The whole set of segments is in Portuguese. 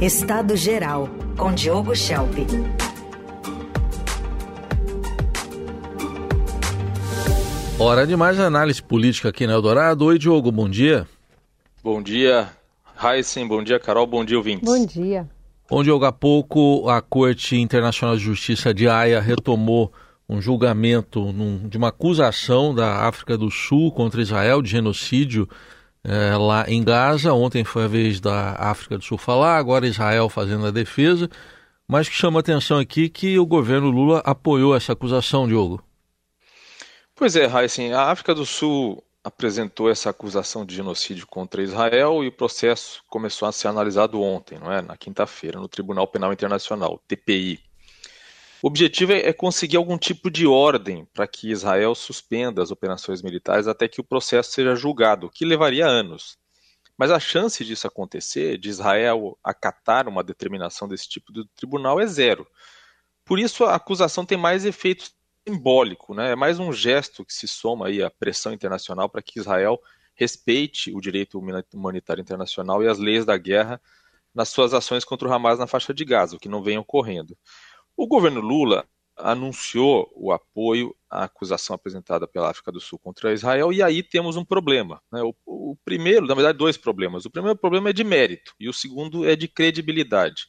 Estado Geral, com Diogo Schelp. Hora de mais análise política aqui na Eldorado. Oi, Diogo, bom dia. Bom dia, Heisen, bom dia, Carol, bom dia, ouvintes. Bom dia. Bom, Diogo, há pouco a Corte Internacional de Justiça de Haia retomou um julgamento num, de uma acusação da África do Sul contra Israel de genocídio é, lá em Gaza. Ontem foi a vez da África do Sul falar, agora Israel fazendo a defesa. Mas que chama atenção aqui que o governo Lula apoiou essa acusação, Diogo. Pois é, Heisen, a África do Sul apresentou essa acusação de genocídio contra Israel e o processo começou a ser analisado ontem, não é? na quinta-feira, no Tribunal Penal Internacional, TPI. O objetivo é conseguir algum tipo de ordem para que Israel suspenda as operações militares até que o processo seja julgado, que levaria anos. Mas a chance disso acontecer, de Israel acatar uma determinação desse tipo do tribunal, é zero. Por isso, a acusação tem mais efeitos simbólico, né? É mais um gesto que se soma aí à pressão internacional para que Israel respeite o direito humanitário internacional e as leis da guerra nas suas ações contra o Hamas na faixa de Gaza, o que não vem ocorrendo. O governo Lula anunciou o apoio à acusação apresentada pela África do Sul contra Israel, e aí temos um problema. Né? O, o, primeiro, na verdade, dois problemas. O primeiro problema é de mérito, e o segundo é de credibilidade.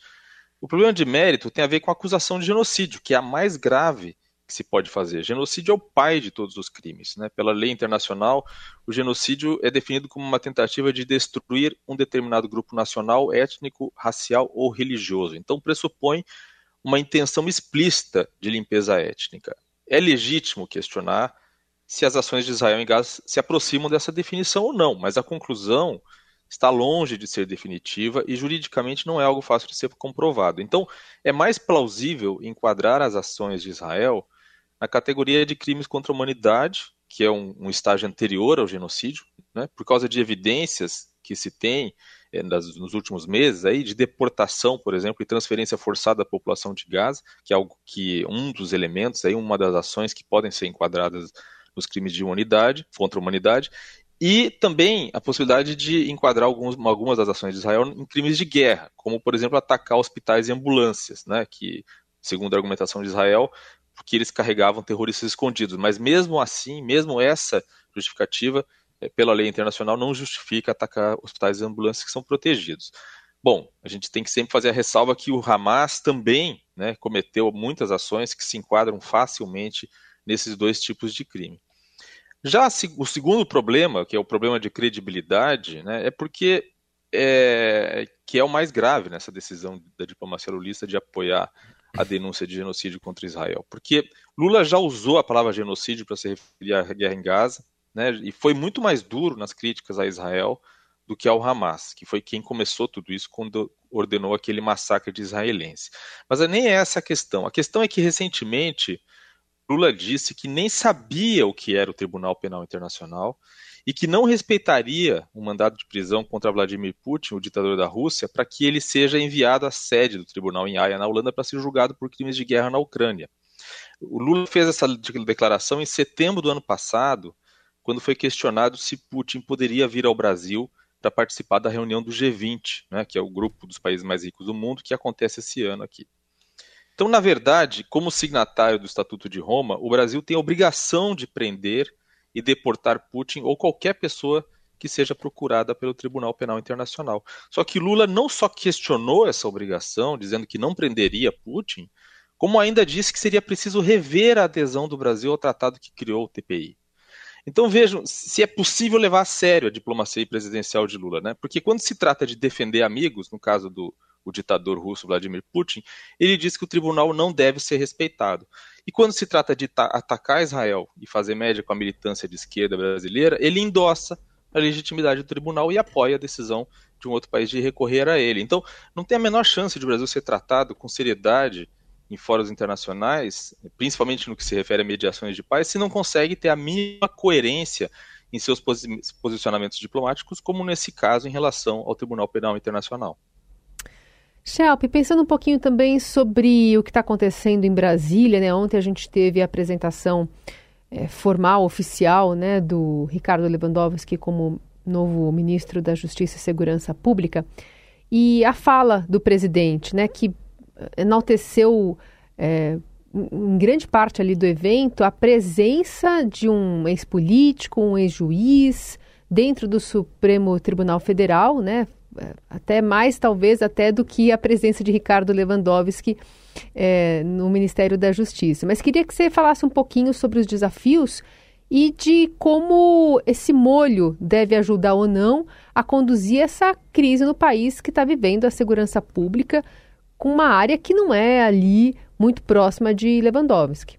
O problema de mérito tem a ver com a acusação de genocídio, que é a mais grave que se pode fazer. Genocídio é o pai de todos os crimes. Né? Pela lei internacional, o genocídio é definido como uma tentativa de destruir um determinado grupo nacional, étnico, racial ou religioso. Então, pressupõe uma intenção explícita de limpeza étnica. É legítimo questionar se as ações de Israel em Gaza se aproximam dessa definição ou não, mas a conclusão está longe de ser definitiva e juridicamente não é algo fácil de ser comprovado. Então, é mais plausível enquadrar as ações de Israel na categoria de crimes contra a humanidade, que é um, um estágio anterior ao genocídio, né, por causa de evidências que se tem nos últimos meses aí de deportação, por exemplo, e transferência forçada da população de Gaza, que é algo que um dos elementos aí, uma das ações que podem ser enquadradas nos crimes de humanidade, contra a humanidade, e também a possibilidade de enquadrar alguns, algumas das ações de Israel em crimes de guerra, como por exemplo atacar hospitais e ambulâncias, né, que segundo a argumentação de Israel porque eles carregavam terroristas escondidos. Mas mesmo assim, mesmo essa justificativa, pela lei internacional, não justifica atacar hospitais e ambulâncias que são protegidos. Bom, a gente tem que sempre fazer a ressalva que o Hamas também né, cometeu muitas ações que se enquadram facilmente nesses dois tipos de crime. Já o segundo problema, que é o problema de credibilidade, né, é porque é, que é o mais grave nessa decisão da diplomacia lulista de apoiar a denúncia de genocídio contra Israel. Porque Lula já usou a palavra genocídio para se referir à guerra em Gaza, né, e foi muito mais duro nas críticas a Israel do que ao Hamas, que foi quem começou tudo isso quando ordenou aquele massacre de israelenses. Mas nem é essa a questão. A questão é que recentemente Lula disse que nem sabia o que era o Tribunal Penal Internacional e que não respeitaria o mandado de prisão contra Vladimir Putin, o ditador da Rússia, para que ele seja enviado à sede do tribunal em Haia, na Holanda, para ser julgado por crimes de guerra na Ucrânia. O Lula fez essa declaração em setembro do ano passado, quando foi questionado se Putin poderia vir ao Brasil para participar da reunião do G20, né, que é o grupo dos países mais ricos do mundo, que acontece esse ano aqui. Então, na verdade, como signatário do Estatuto de Roma, o Brasil tem a obrigação de prender e deportar Putin ou qualquer pessoa que seja procurada pelo Tribunal Penal Internacional. Só que Lula não só questionou essa obrigação, dizendo que não prenderia Putin, como ainda disse que seria preciso rever a adesão do Brasil ao tratado que criou o TPI. Então vejam se é possível levar a sério a diplomacia presidencial de Lula, né? Porque quando se trata de defender amigos, no caso do o ditador russo Vladimir Putin, ele diz que o tribunal não deve ser respeitado. E quando se trata de atacar Israel e fazer média com a militância de esquerda brasileira, ele endossa a legitimidade do tribunal e apoia a decisão de um outro país de recorrer a ele. Então, não tem a menor chance de o Brasil ser tratado com seriedade em fóruns internacionais, principalmente no que se refere a mediações de paz, se não consegue ter a mínima coerência em seus posicionamentos diplomáticos, como nesse caso em relação ao Tribunal Penal Internacional. Shelp, pensando um pouquinho também sobre o que está acontecendo em Brasília, né? Ontem a gente teve a apresentação é, formal, oficial, né, do Ricardo Lewandowski como novo ministro da Justiça e Segurança Pública. e a fala do presidente, né, que enalteceu é, em grande parte ali do evento a presença de um ex-político, um ex-juiz dentro do Supremo Tribunal Federal, né? Até mais talvez até do que a presença de Ricardo Lewandowski é, no Ministério da Justiça. Mas queria que você falasse um pouquinho sobre os desafios e de como esse molho deve ajudar ou não a conduzir essa crise no país que está vivendo a segurança pública com uma área que não é ali muito próxima de Lewandowski.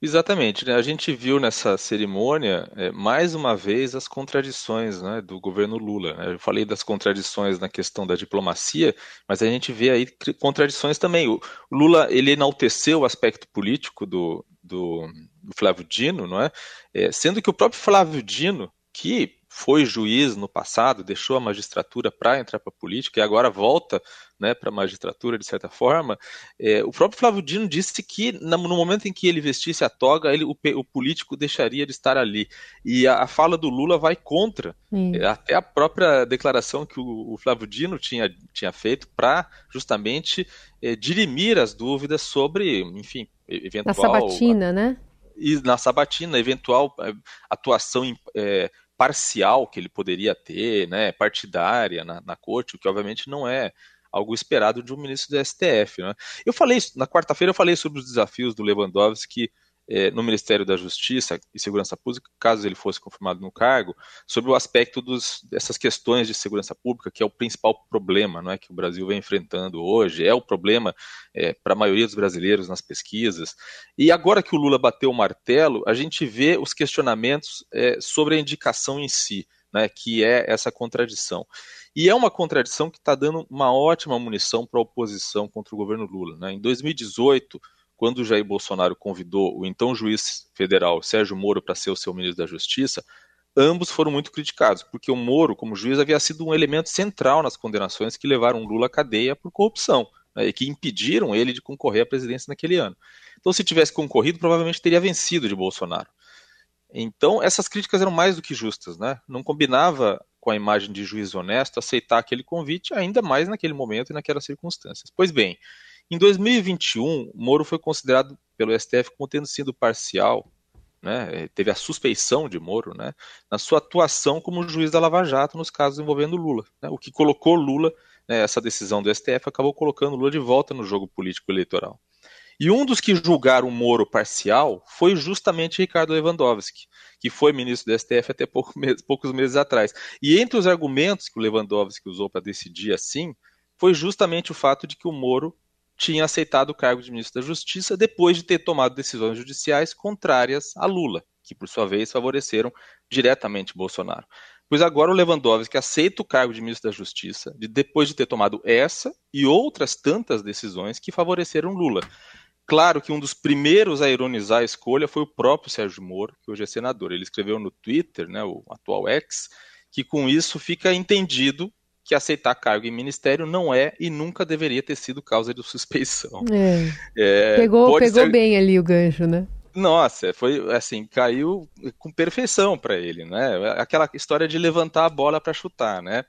Exatamente, né? a gente viu nessa cerimônia é, mais uma vez as contradições né, do governo Lula. Né? Eu falei das contradições na questão da diplomacia, mas a gente vê aí contradições também. O Lula ele enalteceu o aspecto político do, do, do Flávio Dino, não é? é? Sendo que o próprio Flávio Dino, que foi juiz no passado, deixou a magistratura para entrar para a política e agora volta né, para a magistratura, de certa forma, é, o próprio Flávio Dino disse que no momento em que ele vestisse a toga, ele, o, o político deixaria de estar ali. E a, a fala do Lula vai contra é, até a própria declaração que o, o, Flávio Dino tinha, tinha feito para justamente é, dirimir as dúvidas sobre, enfim, eventual... Na sabatina, né? E na sabatina, eventual é, atuação é, parcial que ele poderia ter, né, partidária na, na corte, o que obviamente não é algo esperado de um ministro do STF. Né? Eu falei, na quarta-feira eu falei sobre os desafios do Lewandowski é, no Ministério da Justiça e Segurança Pública, caso ele fosse confirmado no cargo, sobre o aspecto dos, dessas questões de segurança pública, que é o principal problema não é, que o Brasil vem enfrentando hoje, é o problema é, para a maioria dos brasileiros nas pesquisas. E agora que o Lula bateu o martelo, a gente vê os questionamentos é, sobre a indicação em si, né, que é essa contradição. E é uma contradição que está dando uma ótima munição para a oposição contra o governo Lula. Né? Em 2018, quando Jair Bolsonaro convidou o então juiz federal Sérgio Moro para ser o seu ministro da Justiça, ambos foram muito criticados, porque o Moro, como juiz, havia sido um elemento central nas condenações que levaram Lula à cadeia por corrupção né, e que impediram ele de concorrer à presidência naquele ano. Então, se tivesse concorrido, provavelmente teria vencido de Bolsonaro. Então, essas críticas eram mais do que justas, né? Não combinava com a imagem de juiz honesto aceitar aquele convite, ainda mais naquele momento e naquelas circunstâncias. Pois bem, em 2021, Moro foi considerado pelo STF como tendo sido parcial, né, teve a suspeição de Moro, né, na sua atuação como juiz da Lava Jato nos casos envolvendo Lula, né, o que colocou Lula, né, essa decisão do STF acabou colocando Lula de volta no jogo político eleitoral. E um dos que julgaram Moro parcial foi justamente Ricardo Lewandowski, que foi ministro do STF até pouco poucos meses atrás. E entre os argumentos que o Lewandowski usou para decidir assim, foi justamente o fato de que o Moro tinha aceitado o cargo de ministro da Justiça depois de ter tomado decisões judiciais contrárias a Lula, que por sua vez favoreceram diretamente Bolsonaro. Pois agora o Lewandowski aceita o cargo de ministro da Justiça depois de ter tomado essa e outras tantas decisões que favoreceram Lula. Claro que um dos primeiros a ironizar a escolha foi o próprio Sérgio Moro, que hoje é senador. Ele escreveu no Twitter, né, o atual ex, que com isso fica entendido que aceitar cargo em ministério não é e nunca deveria ter sido causa de suspeição. É. É, pegou pegou ser... bem ali o gancho, né? Nossa, foi assim, caiu com perfeição para ele, né? Aquela história de levantar a bola para chutar, né?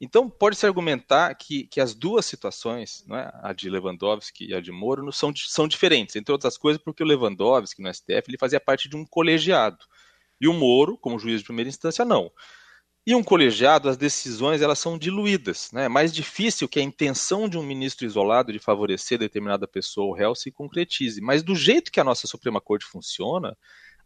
Então, pode-se argumentar que, que as duas situações, né, a de Lewandowski e a de Moro, são, são diferentes, entre outras coisas, porque o Lewandowski, no STF, ele fazia parte de um colegiado. E o Moro, como juiz de primeira instância, não. E um colegiado, as decisões elas são diluídas. Né? É mais difícil que a intenção de um ministro isolado de favorecer determinada pessoa ou réu se concretize. Mas do jeito que a nossa Suprema Corte funciona,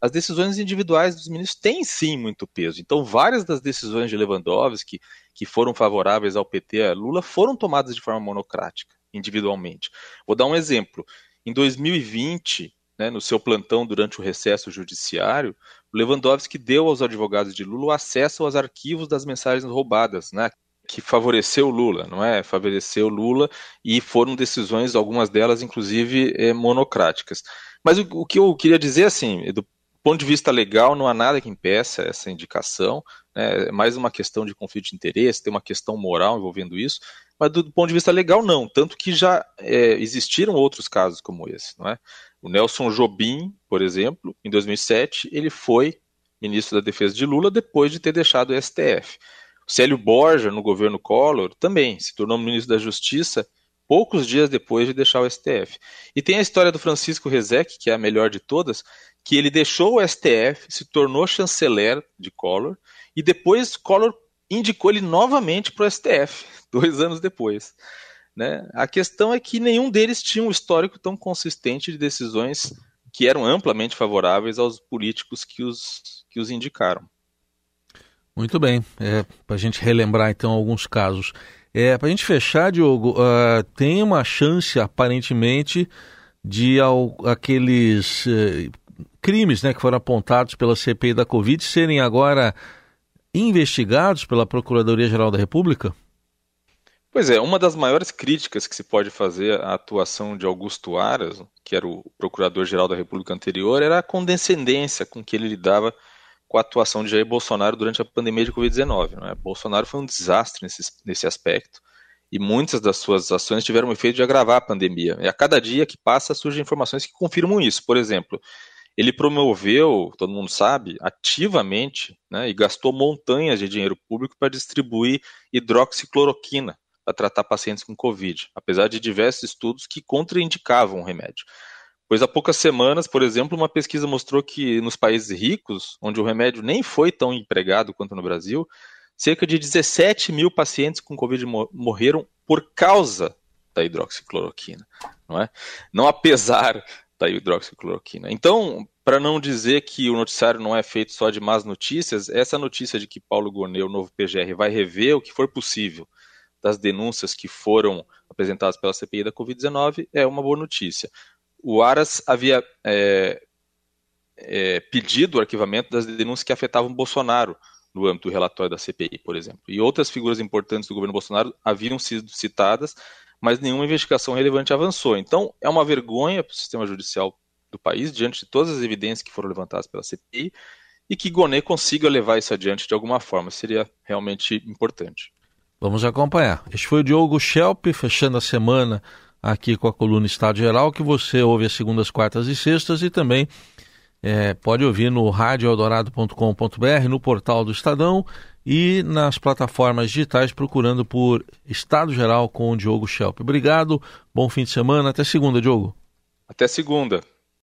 as decisões individuais dos ministros têm sim muito peso. Então, várias das decisões de Lewandowski, que foram favoráveis ao PT a Lula, foram tomadas de forma monocrática, individualmente. Vou dar um exemplo. Em 2020, né, no seu plantão durante o recesso judiciário, Lewandowski deu aos advogados de Lula acesso aos arquivos das mensagens roubadas, né, que favoreceu Lula, não é? Favoreceu Lula e foram decisões, algumas delas inclusive é, monocráticas. Mas o, o, que eu queria dizer, assim, do ponto de vista legal, não há nada que impeça essa indicação. Né, é mais uma questão de conflito de interesse, tem uma questão moral envolvendo isso. Mas do, do ponto de vista legal, não. Tanto que já é, existiram outros casos como esse, não é? O Nelson Jobim, por exemplo, em 2007, ele foi ministro da Defesa de Lula depois de ter deixado o STF. O Célio Borja, no governo Collor, também se tornou ministro da Justiça poucos dias depois de deixar o STF. E tem a história do Francisco Rezec, que é a melhor de todas, que ele deixou o STF, se tornou chanceler de Collor, e depois Collor indicou ele novamente para o STF, dois anos depois. Né? A questão é que nenhum deles tinha um histórico tão consistente de decisões que eram amplamente favoráveis aos políticos que os, que os indicaram. Muito bem. É, para a gente relembrar então alguns casos. É, para a gente fechar, Diogo, uh, tem uma chance aparentemente de ao, aqueles uh, crimes né, que foram apontados pela CPI da Covid serem agora investigados pela Procuradoria-Geral da República? Pois é, uma das maiores críticas que se pode fazer à atuação de Augusto Aras, que era o procurador-geral da República anterior, era a condescendência com que ele lidava com a atuação de Jair Bolsonaro durante a pandemia de Covid-19. É? Bolsonaro foi um desastre nesse, nesse aspecto e muitas das suas ações tiveram o efeito de agravar a pandemia. E a cada dia que passa surgem informações que confirmam isso. Por exemplo, ele promoveu, todo mundo sabe, ativamente né, e gastou montanhas de dinheiro público para distribuir hidroxicloroquina para tratar pacientes com Covid, apesar de diversos estudos que contraindicavam o remédio. Pois há poucas semanas, por exemplo, uma pesquisa mostrou que nos países ricos, onde o remédio nem foi tão empregado quanto no Brasil, cerca de 17 mil pacientes com Covid morreram por causa da hidroxicloroquina, não é? Não apesar da hidroxicloroquina. Então, para não dizer que o noticiário não é feito só de más notícias, essa notícia de que Paulo Gonet, o novo PGR, vai rever o que for possível das denúncias que foram apresentadas pela CPI da Covid-19 é uma boa notícia o Aras havia é, é, pedido o arquivamento das denúncias que afetavam Bolsonaro no âmbito do relatório da CPI, por exemplo. E outras figuras importantes do governo Bolsonaro haviam sido citadas, mas nenhuma investigação relevante avançou. Então, é uma vergonha para o sistema judicial do país, diante de todas as evidências que foram levantadas pela CPI, e que Gonet consiga levar isso adiante de alguma forma. Seria realmente importante. Vamos acompanhar. Este foi o Diogo Schelp, fechando a semana aqui com a coluna Estado Geral, que você ouve às segundas, quartas e sextas e também é, pode ouvir no radioeldorado.com.br, no portal do Estadão e nas plataformas digitais procurando por Estado Geral com o Diogo Schelp. Obrigado, bom fim de semana, até segunda, Diogo. Até segunda.